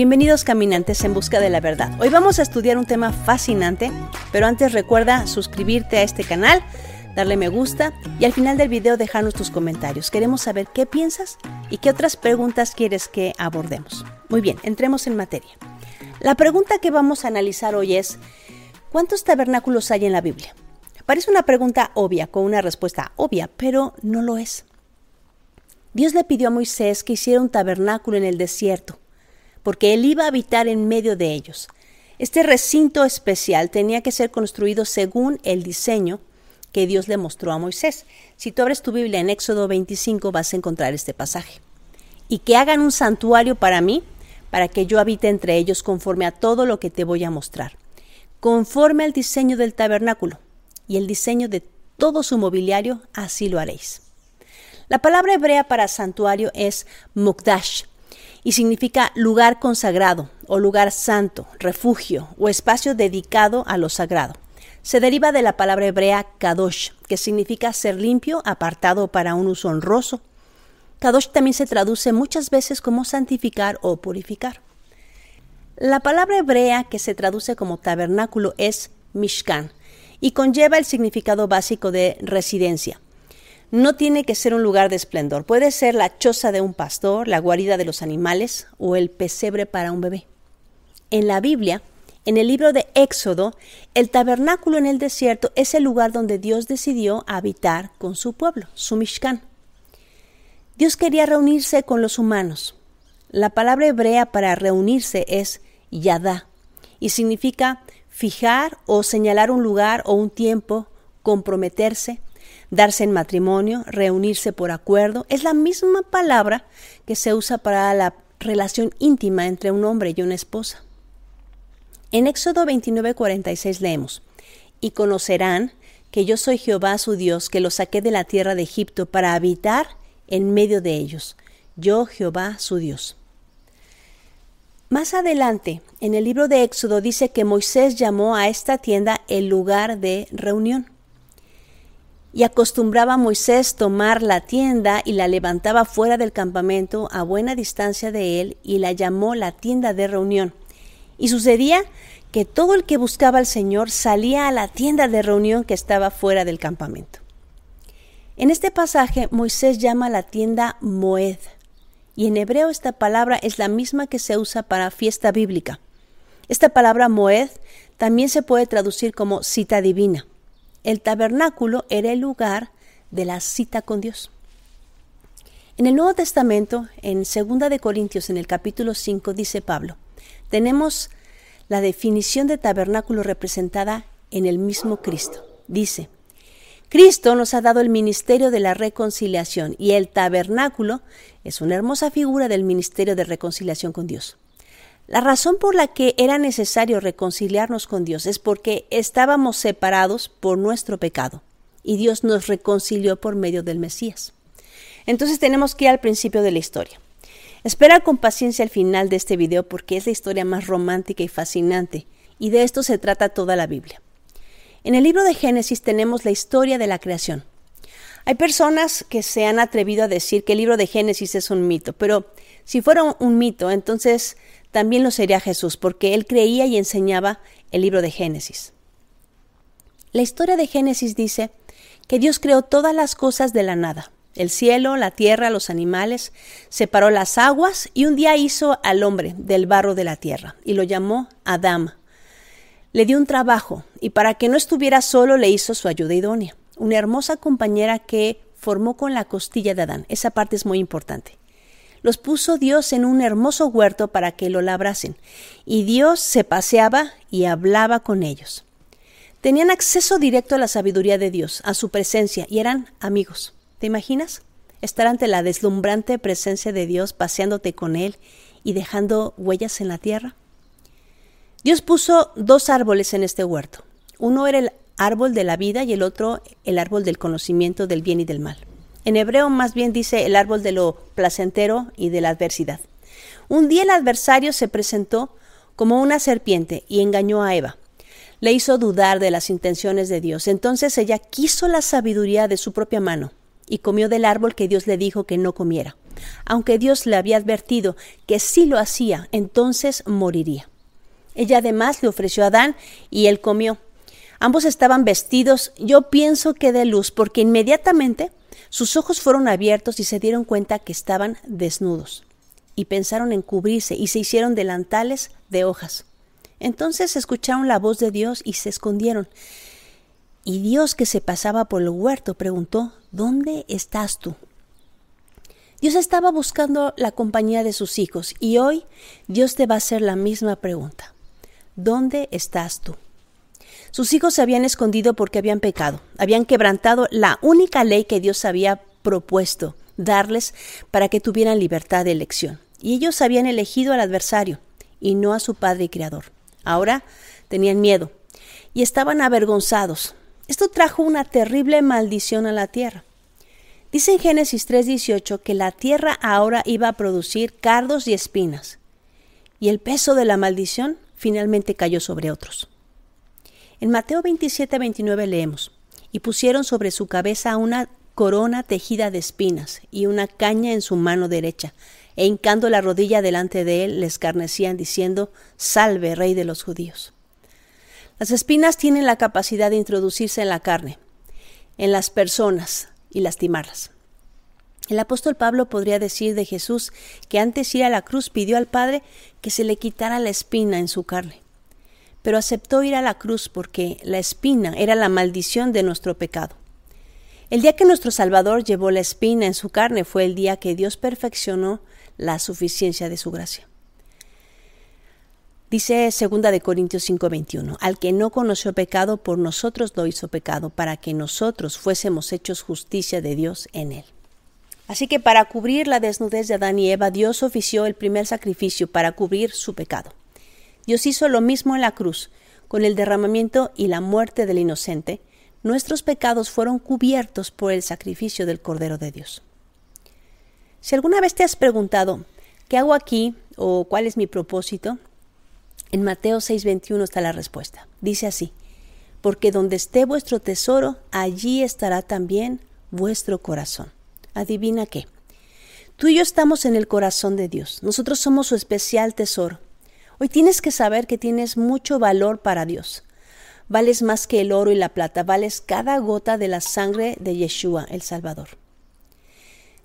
Bienvenidos caminantes en busca de la verdad. Hoy vamos a estudiar un tema fascinante, pero antes recuerda suscribirte a este canal, darle me gusta y al final del video dejarnos tus comentarios. Queremos saber qué piensas y qué otras preguntas quieres que abordemos. Muy bien, entremos en materia. La pregunta que vamos a analizar hoy es, ¿cuántos tabernáculos hay en la Biblia? Parece una pregunta obvia, con una respuesta obvia, pero no lo es. Dios le pidió a Moisés que hiciera un tabernáculo en el desierto, porque él iba a habitar en medio de ellos. Este recinto especial tenía que ser construido según el diseño que Dios le mostró a Moisés. Si tú abres tu Biblia en Éxodo 25 vas a encontrar este pasaje. Y que hagan un santuario para mí, para que yo habite entre ellos conforme a todo lo que te voy a mostrar, conforme al diseño del tabernáculo y el diseño de todo su mobiliario, así lo haréis. La palabra hebrea para santuario es mukdash y significa lugar consagrado o lugar santo, refugio o espacio dedicado a lo sagrado. Se deriva de la palabra hebrea kadosh, que significa ser limpio, apartado para un uso honroso. Kadosh también se traduce muchas veces como santificar o purificar. La palabra hebrea que se traduce como tabernáculo es mishkan y conlleva el significado básico de residencia no tiene que ser un lugar de esplendor, puede ser la choza de un pastor, la guarida de los animales o el pesebre para un bebé. En la Biblia, en el libro de Éxodo, el tabernáculo en el desierto es el lugar donde Dios decidió habitar con su pueblo, su Mishkan. Dios quería reunirse con los humanos. La palabra hebrea para reunirse es yadá y significa fijar o señalar un lugar o un tiempo, comprometerse, darse en matrimonio, reunirse por acuerdo, es la misma palabra que se usa para la relación íntima entre un hombre y una esposa. En Éxodo 29:46 leemos, y conocerán que yo soy Jehová su Dios, que los saqué de la tierra de Egipto para habitar en medio de ellos, yo Jehová su Dios. Más adelante, en el libro de Éxodo dice que Moisés llamó a esta tienda el lugar de reunión. Y acostumbraba Moisés tomar la tienda y la levantaba fuera del campamento a buena distancia de él y la llamó la tienda de reunión. Y sucedía que todo el que buscaba al Señor salía a la tienda de reunión que estaba fuera del campamento. En este pasaje Moisés llama la tienda Moed, y en hebreo esta palabra es la misma que se usa para fiesta bíblica. Esta palabra Moed también se puede traducir como cita divina. El tabernáculo era el lugar de la cita con Dios. En el Nuevo Testamento, en 2 de Corintios, en el capítulo 5, dice Pablo, tenemos la definición de tabernáculo representada en el mismo Cristo. Dice, Cristo nos ha dado el ministerio de la reconciliación y el tabernáculo es una hermosa figura del ministerio de reconciliación con Dios. La razón por la que era necesario reconciliarnos con Dios es porque estábamos separados por nuestro pecado y Dios nos reconcilió por medio del Mesías. Entonces tenemos que ir al principio de la historia. Espera con paciencia el final de este video porque es la historia más romántica y fascinante y de esto se trata toda la Biblia. En el libro de Génesis tenemos la historia de la creación. Hay personas que se han atrevido a decir que el libro de Génesis es un mito, pero si fuera un mito, entonces también lo sería Jesús, porque él creía y enseñaba el libro de Génesis. La historia de Génesis dice que Dios creó todas las cosas de la nada, el cielo, la tierra, los animales, separó las aguas y un día hizo al hombre del barro de la tierra y lo llamó Adán. Le dio un trabajo y para que no estuviera solo le hizo su ayuda idónea, una hermosa compañera que formó con la costilla de Adán. Esa parte es muy importante los puso Dios en un hermoso huerto para que lo labrasen, y Dios se paseaba y hablaba con ellos. Tenían acceso directo a la sabiduría de Dios, a su presencia, y eran amigos. ¿Te imaginas? Estar ante la deslumbrante presencia de Dios, paseándote con Él y dejando huellas en la tierra. Dios puso dos árboles en este huerto. Uno era el árbol de la vida y el otro el árbol del conocimiento del bien y del mal. En hebreo más bien dice el árbol de lo placentero y de la adversidad. Un día el adversario se presentó como una serpiente y engañó a Eva. Le hizo dudar de las intenciones de Dios. Entonces ella quiso la sabiduría de su propia mano y comió del árbol que Dios le dijo que no comiera. aunque Dios le había advertido que si lo hacía, entonces moriría. Ella además le ofreció a Adán y él comió. Ambos estaban vestidos, yo pienso que de luz, porque inmediatamente sus ojos fueron abiertos y se dieron cuenta que estaban desnudos. Y pensaron en cubrirse y se hicieron delantales de hojas. Entonces escucharon la voz de Dios y se escondieron. Y Dios que se pasaba por el huerto preguntó, ¿Dónde estás tú? Dios estaba buscando la compañía de sus hijos y hoy Dios te va a hacer la misma pregunta. ¿Dónde estás tú? Sus hijos se habían escondido porque habían pecado, habían quebrantado la única ley que Dios había propuesto darles para que tuvieran libertad de elección. Y ellos habían elegido al adversario y no a su Padre y Creador. Ahora tenían miedo y estaban avergonzados. Esto trajo una terrible maldición a la tierra. Dice en Génesis 3:18 que la tierra ahora iba a producir cardos y espinas, y el peso de la maldición finalmente cayó sobre otros. En Mateo 27:29 leemos, y pusieron sobre su cabeza una corona tejida de espinas y una caña en su mano derecha, e hincando la rodilla delante de él le escarnecían diciendo, Salve, rey de los judíos. Las espinas tienen la capacidad de introducirse en la carne, en las personas, y lastimarlas. El apóstol Pablo podría decir de Jesús que antes ir a la cruz pidió al Padre que se le quitara la espina en su carne, pero aceptó ir a la cruz porque la espina era la maldición de nuestro pecado. El día que nuestro Salvador llevó la espina en su carne fue el día que Dios perfeccionó la suficiencia de su gracia. Dice 2 de Corintios 5:21, al que no conoció pecado por nosotros lo hizo pecado para que nosotros fuésemos hechos justicia de Dios en él. Así que para cubrir la desnudez de Adán y Eva, Dios ofició el primer sacrificio para cubrir su pecado. Dios hizo lo mismo en la cruz, con el derramamiento y la muerte del inocente, nuestros pecados fueron cubiertos por el sacrificio del Cordero de Dios. Si alguna vez te has preguntado, ¿qué hago aquí? o ¿cuál es mi propósito? En Mateo 6:21 está la respuesta. Dice así, porque donde esté vuestro tesoro, allí estará también vuestro corazón. Adivina qué. Tú y yo estamos en el corazón de Dios. Nosotros somos su especial tesoro. Hoy tienes que saber que tienes mucho valor para Dios. Vales más que el oro y la plata, vales cada gota de la sangre de Yeshua, el Salvador.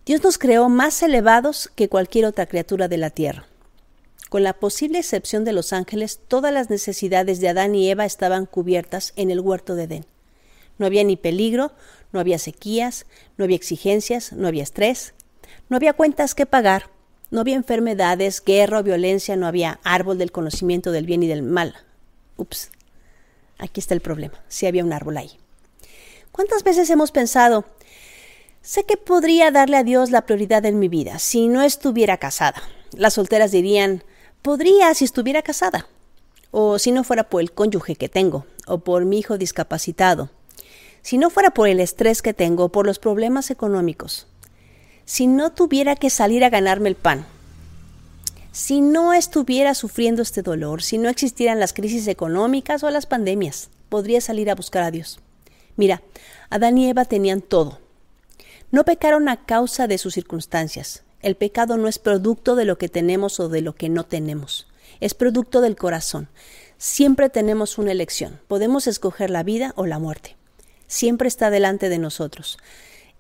Dios nos creó más elevados que cualquier otra criatura de la tierra. Con la posible excepción de los ángeles, todas las necesidades de Adán y Eva estaban cubiertas en el huerto de Edén. No había ni peligro, no había sequías, no había exigencias, no había estrés, no había cuentas que pagar, no había enfermedades, guerra o violencia, no había árbol del conocimiento del bien y del mal. Ups, aquí está el problema, si había un árbol ahí. ¿Cuántas veces hemos pensado, sé que podría darle a Dios la prioridad en mi vida si no estuviera casada? Las solteras dirían, Podría si estuviera casada, o si no fuera por el cónyuge que tengo, o por mi hijo discapacitado, si no fuera por el estrés que tengo, por los problemas económicos, si no tuviera que salir a ganarme el pan, si no estuviera sufriendo este dolor, si no existieran las crisis económicas o las pandemias, podría salir a buscar a Dios. Mira, Adán y Eva tenían todo. No pecaron a causa de sus circunstancias, el pecado no es producto de lo que tenemos o de lo que no tenemos, es producto del corazón. Siempre tenemos una elección, podemos escoger la vida o la muerte. Siempre está delante de nosotros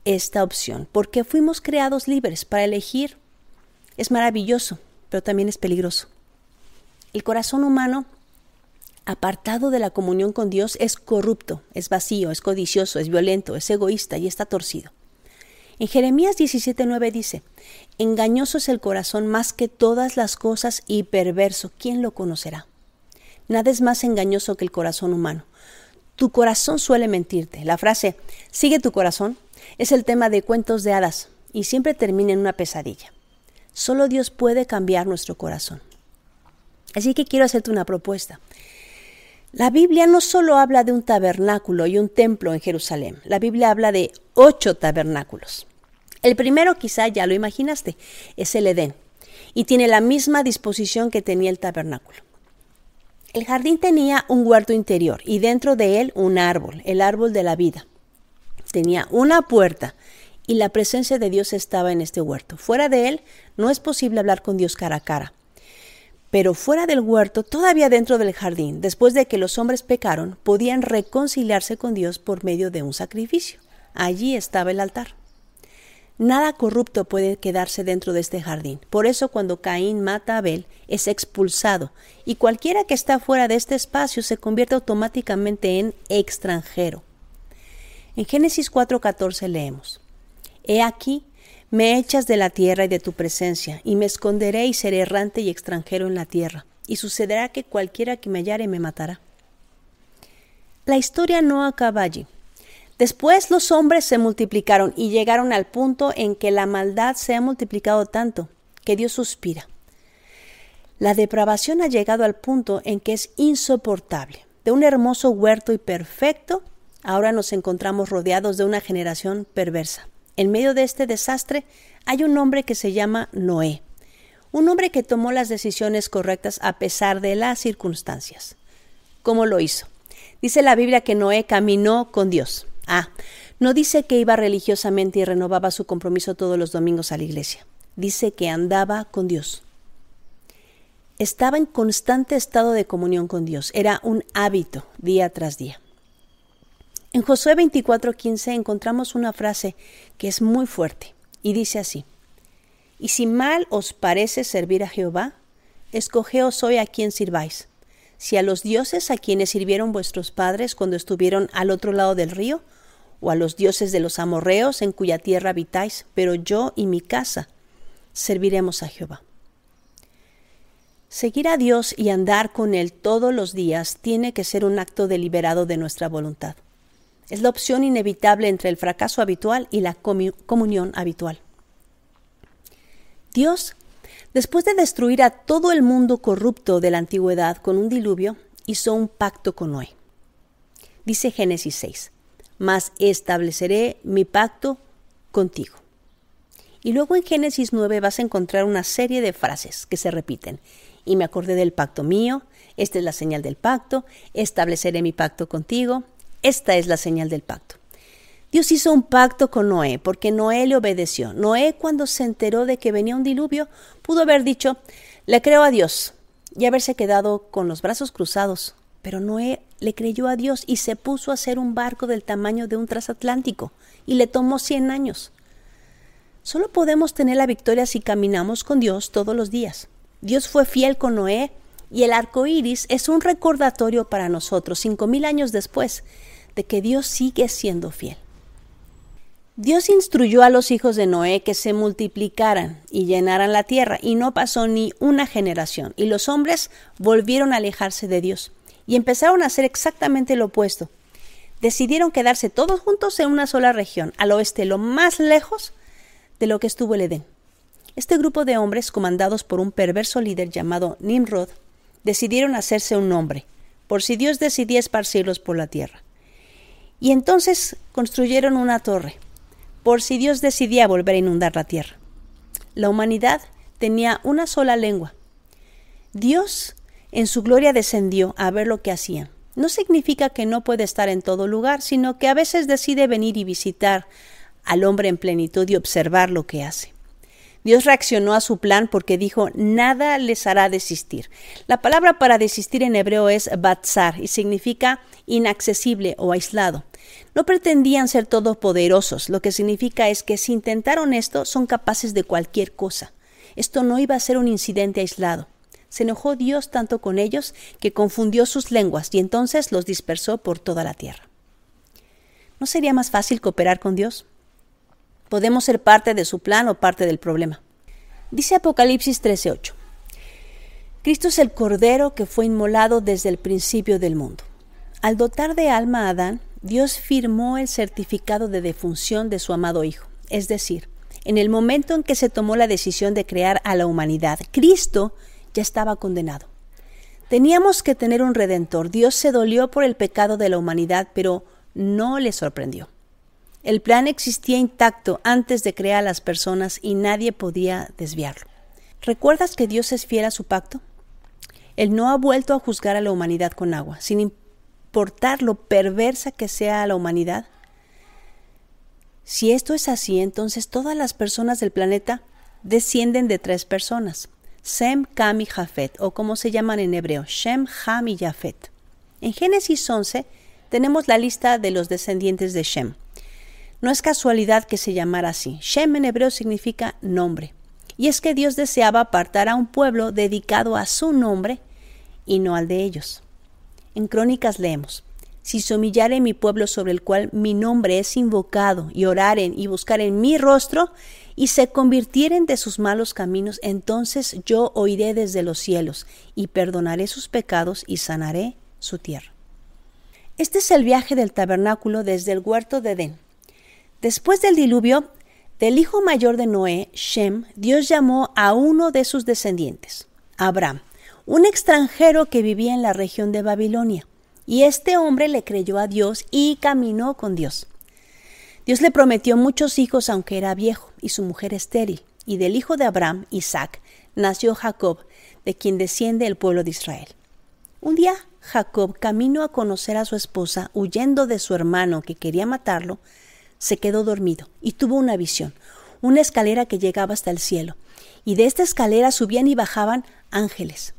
esta opción, porque fuimos creados libres para elegir. Es maravilloso, pero también es peligroso. El corazón humano, apartado de la comunión con Dios, es corrupto, es vacío, es codicioso, es violento, es egoísta y está torcido. En Jeremías 17:9 dice, Engañoso es el corazón más que todas las cosas y perverso. ¿Quién lo conocerá? Nada es más engañoso que el corazón humano. Tu corazón suele mentirte. La frase sigue tu corazón es el tema de cuentos de hadas y siempre termina en una pesadilla. Solo Dios puede cambiar nuestro corazón. Así que quiero hacerte una propuesta. La Biblia no solo habla de un tabernáculo y un templo en Jerusalén, la Biblia habla de ocho tabernáculos. El primero quizá ya lo imaginaste, es el Edén, y tiene la misma disposición que tenía el tabernáculo. El jardín tenía un huerto interior y dentro de él un árbol, el árbol de la vida. Tenía una puerta y la presencia de Dios estaba en este huerto. Fuera de él no es posible hablar con Dios cara a cara. Pero fuera del huerto, todavía dentro del jardín, después de que los hombres pecaron, podían reconciliarse con Dios por medio de un sacrificio. Allí estaba el altar. Nada corrupto puede quedarse dentro de este jardín. Por eso cuando Caín mata a Abel, es expulsado, y cualquiera que está fuera de este espacio se convierte automáticamente en extranjero. En Génesis 4:14 leemos, He aquí, me echas de la tierra y de tu presencia, y me esconderé y seré errante y extranjero en la tierra, y sucederá que cualquiera que me hallare me matará. La historia no acaba allí. Después los hombres se multiplicaron y llegaron al punto en que la maldad se ha multiplicado tanto que Dios suspira. La depravación ha llegado al punto en que es insoportable. De un hermoso huerto y perfecto, ahora nos encontramos rodeados de una generación perversa. En medio de este desastre hay un hombre que se llama Noé, un hombre que tomó las decisiones correctas a pesar de las circunstancias. ¿Cómo lo hizo? Dice la Biblia que Noé caminó con Dios. Ah, no dice que iba religiosamente y renovaba su compromiso todos los domingos a la iglesia. Dice que andaba con Dios. Estaba en constante estado de comunión con Dios. Era un hábito día tras día. En Josué 24:15 encontramos una frase que es muy fuerte y dice así, Y si mal os parece servir a Jehová, escogeos hoy a quien sirváis, si a los dioses a quienes sirvieron vuestros padres cuando estuvieron al otro lado del río, o a los dioses de los amorreos en cuya tierra habitáis, pero yo y mi casa serviremos a Jehová. Seguir a Dios y andar con Él todos los días tiene que ser un acto deliberado de nuestra voluntad. Es la opción inevitable entre el fracaso habitual y la comunión habitual. Dios, después de destruir a todo el mundo corrupto de la antigüedad con un diluvio, hizo un pacto con Noé. Dice Génesis 6, mas estableceré mi pacto contigo. Y luego en Génesis 9 vas a encontrar una serie de frases que se repiten. Y me acordé del pacto mío, esta es la señal del pacto, estableceré mi pacto contigo, esta es la señal del pacto. Dios hizo un pacto con Noé porque Noé le obedeció. Noé cuando se enteró de que venía un diluvio pudo haber dicho, le creo a Dios y haberse quedado con los brazos cruzados. Pero Noé le creyó a Dios y se puso a hacer un barco del tamaño de un transatlántico y le tomó 100 años. Solo podemos tener la victoria si caminamos con Dios todos los días. Dios fue fiel con Noé y el arco iris es un recordatorio para nosotros, cinco mil años después, de que Dios sigue siendo fiel. Dios instruyó a los hijos de Noé que se multiplicaran y llenaran la tierra, y no pasó ni una generación, y los hombres volvieron a alejarse de Dios, y empezaron a hacer exactamente lo opuesto. Decidieron quedarse todos juntos en una sola región, al oeste, lo más lejos de lo que estuvo el Edén. Este grupo de hombres, comandados por un perverso líder llamado Nimrod, decidieron hacerse un nombre, por si Dios decidía esparcirlos por la tierra. Y entonces construyeron una torre, por si Dios decidía volver a inundar la tierra. La humanidad tenía una sola lengua. Dios en su gloria descendió a ver lo que hacían. No significa que no puede estar en todo lugar, sino que a veces decide venir y visitar al hombre en plenitud y observar lo que hace. Dios reaccionó a su plan porque dijo, nada les hará desistir. La palabra para desistir en hebreo es batzar y significa inaccesible o aislado. No pretendían ser todopoderosos, lo que significa es que si intentaron esto son capaces de cualquier cosa. Esto no iba a ser un incidente aislado. Se enojó Dios tanto con ellos que confundió sus lenguas y entonces los dispersó por toda la tierra. ¿No sería más fácil cooperar con Dios? Podemos ser parte de su plan o parte del problema. Dice Apocalipsis 13:8. Cristo es el Cordero que fue inmolado desde el principio del mundo. Al dotar de alma a Adán, Dios firmó el certificado de defunción de su amado Hijo. Es decir, en el momento en que se tomó la decisión de crear a la humanidad, Cristo ya estaba condenado. Teníamos que tener un redentor. Dios se dolió por el pecado de la humanidad, pero no le sorprendió. El plan existía intacto antes de crear a las personas y nadie podía desviarlo. ¿Recuerdas que Dios es fiel a su pacto? Él no ha vuelto a juzgar a la humanidad con agua, sin importar lo perversa que sea la humanidad. Si esto es así, entonces todas las personas del planeta descienden de tres personas, Sem, Cam y Jafet, o como se llaman en hebreo, Shem, Ham y Jafet. En Génesis 11 tenemos la lista de los descendientes de Shem. No es casualidad que se llamara así. Shem en hebreo significa nombre. Y es que Dios deseaba apartar a un pueblo dedicado a su nombre y no al de ellos. En Crónicas leemos, si se humillare mi pueblo sobre el cual mi nombre es invocado, y oraren y buscaren mi rostro, y se convirtieren de sus malos caminos, entonces yo oiré desde los cielos, y perdonaré sus pecados, y sanaré su tierra. Este es el viaje del tabernáculo desde el huerto de Edén. Después del diluvio, del hijo mayor de Noé, Shem, Dios llamó a uno de sus descendientes, Abraham, un extranjero que vivía en la región de Babilonia. Y este hombre le creyó a Dios y caminó con Dios. Dios le prometió muchos hijos aunque era viejo y su mujer estéril, y del hijo de Abraham, Isaac, nació Jacob, de quien desciende el pueblo de Israel. Un día Jacob, camino a conocer a su esposa, huyendo de su hermano que quería matarlo, se quedó dormido y tuvo una visión, una escalera que llegaba hasta el cielo, y de esta escalera subían y bajaban ángeles,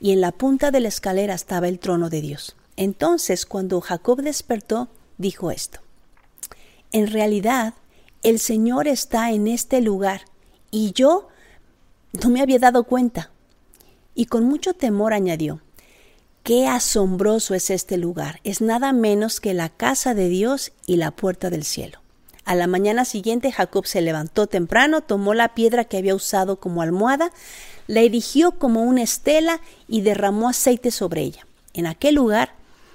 y en la punta de la escalera estaba el trono de Dios. Entonces, cuando Jacob despertó, dijo esto. En realidad, el Señor está en este lugar y yo no me había dado cuenta. Y con mucho temor añadió, Qué asombroso es este lugar. Es nada menos que la casa de Dios y la puerta del cielo. A la mañana siguiente Jacob se levantó temprano, tomó la piedra que había usado como almohada, la erigió como una estela y derramó aceite sobre ella. En aquel lugar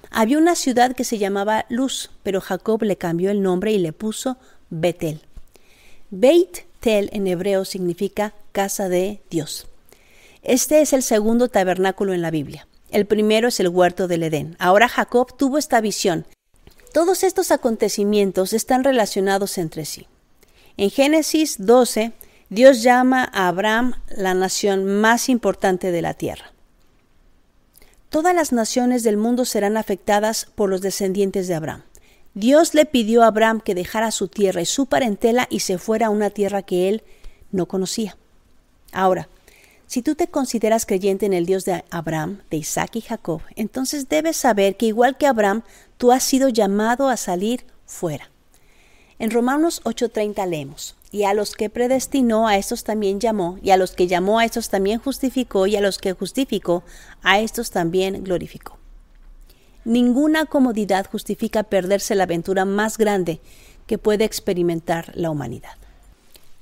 había una ciudad que se llamaba Luz, pero Jacob le cambió el nombre y le puso Betel. Beit Tel en hebreo significa casa de Dios. Este es el segundo tabernáculo en la Biblia. El primero es el huerto del Edén. Ahora Jacob tuvo esta visión. Todos estos acontecimientos están relacionados entre sí. En Génesis 12, Dios llama a Abraham la nación más importante de la tierra. Todas las naciones del mundo serán afectadas por los descendientes de Abraham. Dios le pidió a Abraham que dejara su tierra y su parentela y se fuera a una tierra que él no conocía. Ahora, si tú te consideras creyente en el Dios de Abraham, de Isaac y Jacob, entonces debes saber que igual que Abraham, tú has sido llamado a salir fuera. En Romanos 8:30 leemos, y a los que predestinó a estos también llamó, y a los que llamó a estos también justificó, y a los que justificó a estos también glorificó. Ninguna comodidad justifica perderse la aventura más grande que puede experimentar la humanidad.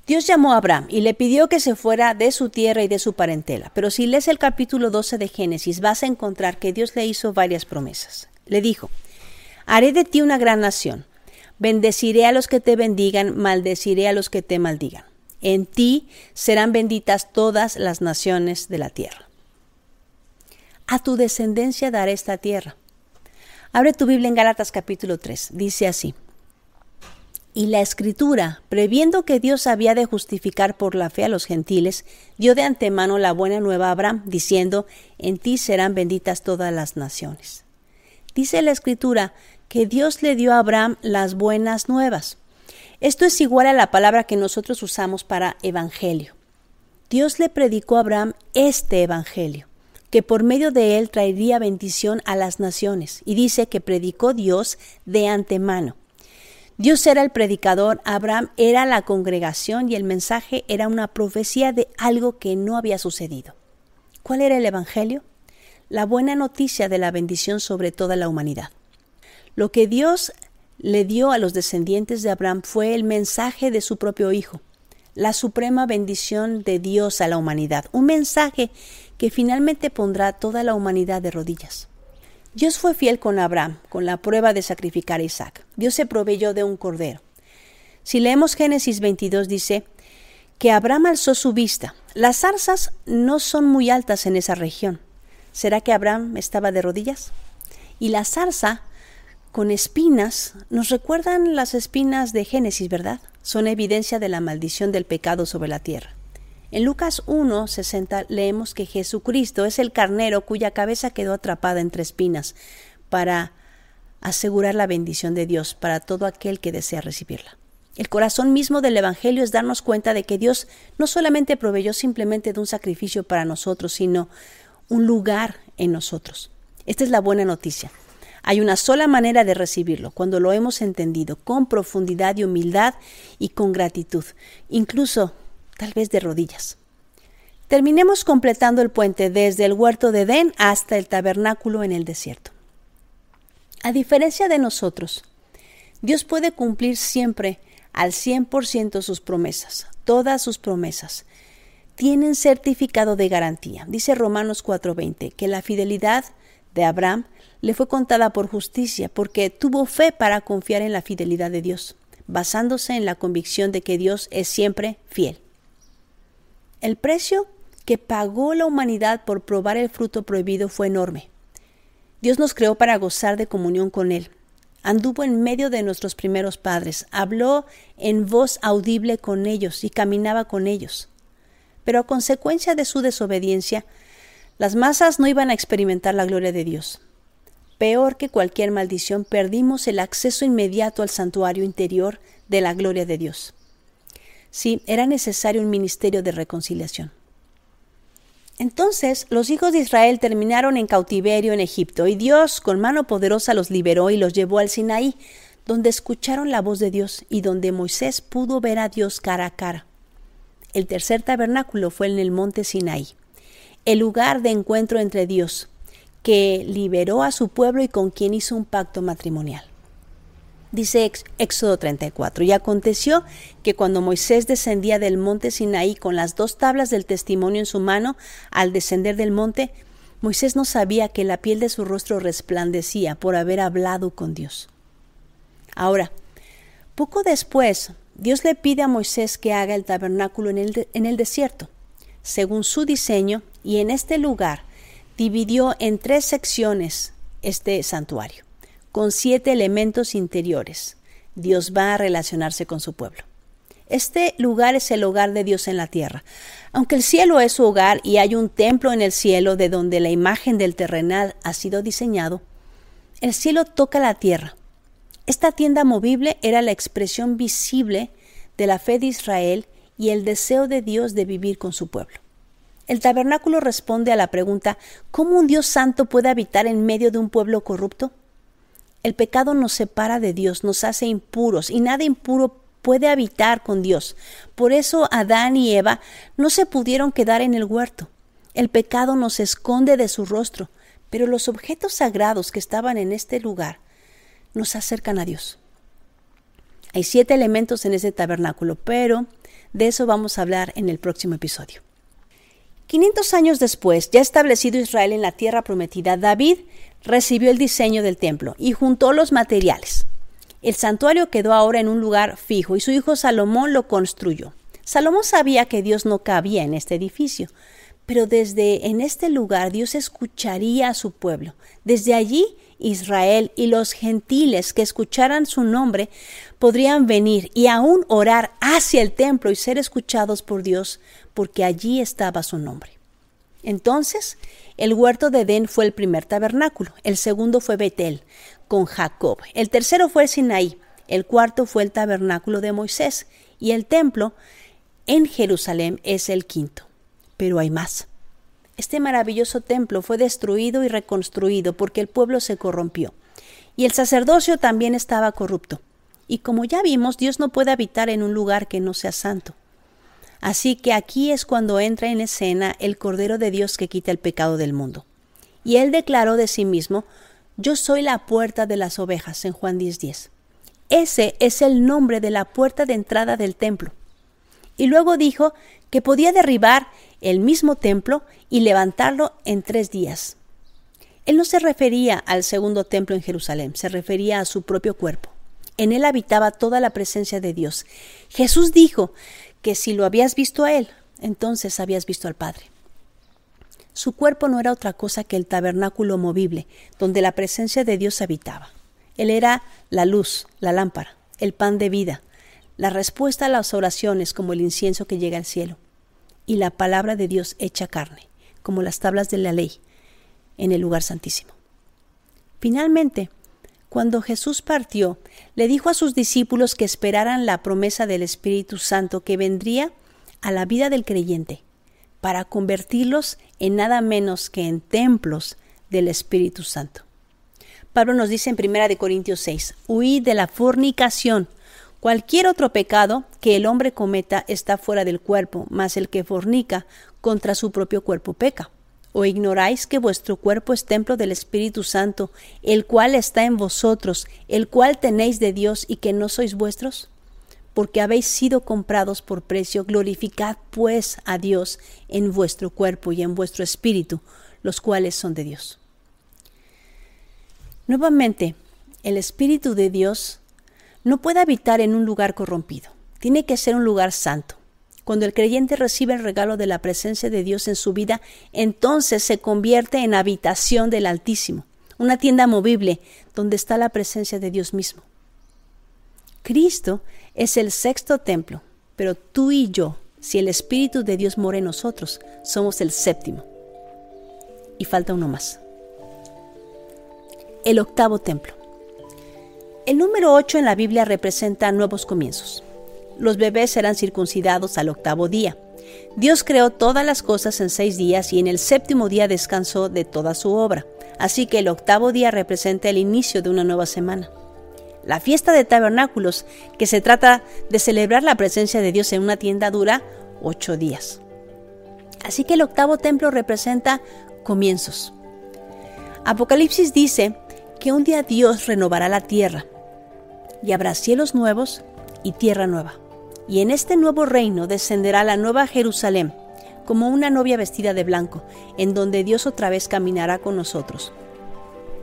Dios llamó a Abraham y le pidió que se fuera de su tierra y de su parentela, pero si lees el capítulo 12 de Génesis vas a encontrar que Dios le hizo varias promesas. Le dijo, haré de ti una gran nación, Bendeciré a los que te bendigan, maldeciré a los que te maldigan. En ti serán benditas todas las naciones de la tierra. A tu descendencia daré esta tierra. Abre tu Biblia en Gálatas capítulo 3. Dice así. Y la escritura, previendo que Dios había de justificar por la fe a los gentiles, dio de antemano la buena nueva a Abraham, diciendo, en ti serán benditas todas las naciones. Dice la escritura que Dios le dio a Abraham las buenas nuevas. Esto es igual a la palabra que nosotros usamos para evangelio. Dios le predicó a Abraham este evangelio, que por medio de él traería bendición a las naciones, y dice que predicó Dios de antemano. Dios era el predicador, Abraham era la congregación y el mensaje era una profecía de algo que no había sucedido. ¿Cuál era el Evangelio? La buena noticia de la bendición sobre toda la humanidad. Lo que Dios le dio a los descendientes de Abraham fue el mensaje de su propio Hijo, la suprema bendición de Dios a la humanidad, un mensaje que finalmente pondrá toda la humanidad de rodillas. Dios fue fiel con Abraham, con la prueba de sacrificar a Isaac. Dios se proveyó de un cordero. Si leemos Génesis 22 dice que Abraham alzó su vista. Las zarzas no son muy altas en esa región. ¿Será que Abraham estaba de rodillas? Y la zarza con espinas nos recuerdan las espinas de Génesis, ¿verdad? Son evidencia de la maldición del pecado sobre la tierra. En Lucas 1, 60 leemos que Jesucristo es el carnero cuya cabeza quedó atrapada entre espinas para asegurar la bendición de Dios para todo aquel que desea recibirla. El corazón mismo del Evangelio es darnos cuenta de que Dios no solamente proveyó simplemente de un sacrificio para nosotros, sino un lugar en nosotros. Esta es la buena noticia. Hay una sola manera de recibirlo, cuando lo hemos entendido, con profundidad y humildad y con gratitud, incluso tal vez de rodillas. Terminemos completando el puente desde el huerto de Edén hasta el tabernáculo en el desierto. A diferencia de nosotros, Dios puede cumplir siempre al 100% sus promesas, todas sus promesas. Tienen certificado de garantía. Dice Romanos 4:20 que la fidelidad de Abraham le fue contada por justicia porque tuvo fe para confiar en la fidelidad de Dios, basándose en la convicción de que Dios es siempre fiel. El precio que pagó la humanidad por probar el fruto prohibido fue enorme. Dios nos creó para gozar de comunión con Él. Anduvo en medio de nuestros primeros padres, habló en voz audible con ellos y caminaba con ellos. Pero a consecuencia de su desobediencia, las masas no iban a experimentar la gloria de Dios. Peor que cualquier maldición, perdimos el acceso inmediato al santuario interior de la gloria de Dios. Sí, era necesario un ministerio de reconciliación. Entonces los hijos de Israel terminaron en cautiverio en Egipto, y Dios con mano poderosa los liberó y los llevó al Sinaí, donde escucharon la voz de Dios y donde Moisés pudo ver a Dios cara a cara. El tercer tabernáculo fue en el monte Sinaí, el lugar de encuentro entre Dios, que liberó a su pueblo y con quien hizo un pacto matrimonial. Dice Éxodo 34, y aconteció que cuando Moisés descendía del monte Sinaí con las dos tablas del testimonio en su mano, al descender del monte, Moisés no sabía que la piel de su rostro resplandecía por haber hablado con Dios. Ahora, poco después, Dios le pide a Moisés que haga el tabernáculo en el, en el desierto, según su diseño, y en este lugar dividió en tres secciones este santuario con siete elementos interiores. Dios va a relacionarse con su pueblo. Este lugar es el hogar de Dios en la tierra. Aunque el cielo es su hogar y hay un templo en el cielo de donde la imagen del terrenal ha sido diseñado, el cielo toca la tierra. Esta tienda movible era la expresión visible de la fe de Israel y el deseo de Dios de vivir con su pueblo. El tabernáculo responde a la pregunta ¿cómo un Dios santo puede habitar en medio de un pueblo corrupto? El pecado nos separa de Dios, nos hace impuros y nada impuro puede habitar con Dios. Por eso Adán y Eva no se pudieron quedar en el huerto. El pecado nos esconde de su rostro, pero los objetos sagrados que estaban en este lugar nos acercan a Dios. Hay siete elementos en ese tabernáculo, pero de eso vamos a hablar en el próximo episodio. 500 años después, ya establecido Israel en la tierra prometida, David recibió el diseño del templo y juntó los materiales. El santuario quedó ahora en un lugar fijo y su hijo Salomón lo construyó. Salomón sabía que Dios no cabía en este edificio, pero desde en este lugar Dios escucharía a su pueblo. Desde allí Israel y los gentiles que escucharan su nombre podrían venir y aún orar hacia el templo y ser escuchados por Dios, porque allí estaba su nombre. Entonces, el huerto de Edén fue el primer tabernáculo, el segundo fue Betel, con Jacob, el tercero fue Sinaí, el cuarto fue el tabernáculo de Moisés, y el templo en Jerusalén es el quinto. Pero hay más. Este maravilloso templo fue destruido y reconstruido porque el pueblo se corrompió. Y el sacerdocio también estaba corrupto. Y como ya vimos, Dios no puede habitar en un lugar que no sea santo. Así que aquí es cuando entra en escena el Cordero de Dios que quita el pecado del mundo. Y él declaró de sí mismo, Yo soy la puerta de las ovejas en Juan 10:10. Ese es el nombre de la puerta de entrada del templo. Y luego dijo que podía derribar el mismo templo y levantarlo en tres días. Él no se refería al segundo templo en Jerusalén, se refería a su propio cuerpo. En él habitaba toda la presencia de Dios. Jesús dijo que si lo habías visto a Él, entonces habías visto al Padre. Su cuerpo no era otra cosa que el tabernáculo movible, donde la presencia de Dios habitaba. Él era la luz, la lámpara, el pan de vida, la respuesta a las oraciones como el incienso que llega al cielo, y la palabra de Dios hecha carne, como las tablas de la ley, en el lugar santísimo. Finalmente, Cuando Jesús partió, le dijo a sus discípulos que esperaran la promesa del Espíritu Santo que vendría a la vida del creyente, para convertirlos en nada menos que en templos del Espíritu Santo. Pablo nos dice en 1 Corintios 6, huid de la fornicación. Cualquier otro pecado que el hombre cometa está fuera del cuerpo, mas el que fornica contra su propio cuerpo peca. ¿O ignoráis que vuestro cuerpo es templo del Espíritu Santo, el cual está en vosotros, el cual tenéis de Dios y que no sois vuestros? Porque habéis sido comprados por precio, glorificad pues a Dios en vuestro cuerpo y en vuestro espíritu, los cuales son de Dios. Nuevamente, el Espíritu de Dios no puede habitar en un lugar corrompido, tiene que ser un lugar santo. Cuando el creyente recibe el regalo de la presencia de Dios en su vida, entonces se convierte en habitación del Altísimo, una tienda movible donde está la presencia de Dios mismo. Cristo es el sexto templo, pero tú y yo, si el Espíritu de Dios mora en nosotros, somos el séptimo. Y falta uno más. El octavo templo. El número 8 en la Biblia representa nuevos comienzos los bebés serán circuncidados al octavo día. Dios creó todas las cosas en seis días y en el séptimo día descansó de toda su obra. Así que el octavo día representa el inicio de una nueva semana. La fiesta de tabernáculos, que se trata de celebrar la presencia de Dios en una tienda, dura ocho días. Así que el octavo templo representa comienzos. Apocalipsis dice que un día Dios renovará la tierra y habrá cielos nuevos y tierra nueva y en este nuevo reino descenderá la nueva Jerusalén, como una novia vestida de blanco, en donde Dios otra vez caminará con nosotros.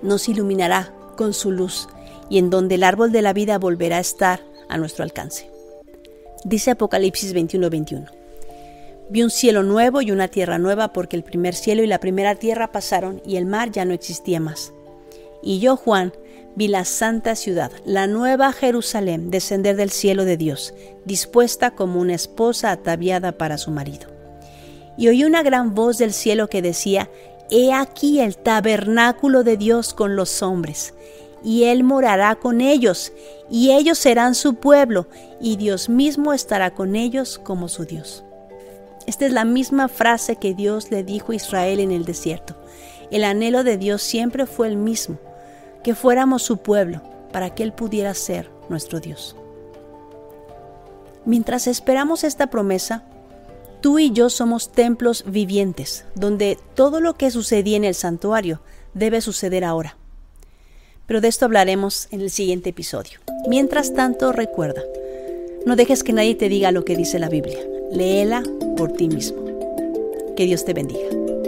Nos iluminará con su luz, y en donde el árbol de la vida volverá a estar a nuestro alcance. Dice Apocalipsis 21:21. Vi un cielo nuevo y una tierra nueva porque el primer cielo y la primera tierra pasaron y el mar ya no existía más. Y yo, Juan, vi la santa ciudad, la nueva Jerusalén, descender del cielo de Dios, dispuesta como una esposa ataviada para su marido. Y oí una gran voz del cielo que decía, He aquí el tabernáculo de Dios con los hombres, y Él morará con ellos, y ellos serán su pueblo, y Dios mismo estará con ellos como su Dios. Esta es la misma frase que Dios le dijo a Israel en el desierto. El anhelo de Dios siempre fue el mismo, que fuéramos su pueblo, para que Él pudiera ser nuestro Dios. Mientras esperamos esta promesa, tú y yo somos templos vivientes, donde todo lo que sucedía en el santuario debe suceder ahora. Pero de esto hablaremos en el siguiente episodio. Mientras tanto, recuerda, no dejes que nadie te diga lo que dice la Biblia. Léela por ti mismo. Que Dios te bendiga.